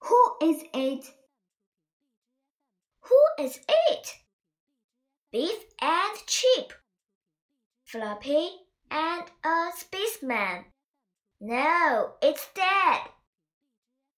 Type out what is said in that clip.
Who is it? Who is it? Beef and Chip. Floppy and a spaceman. No, it's Dad.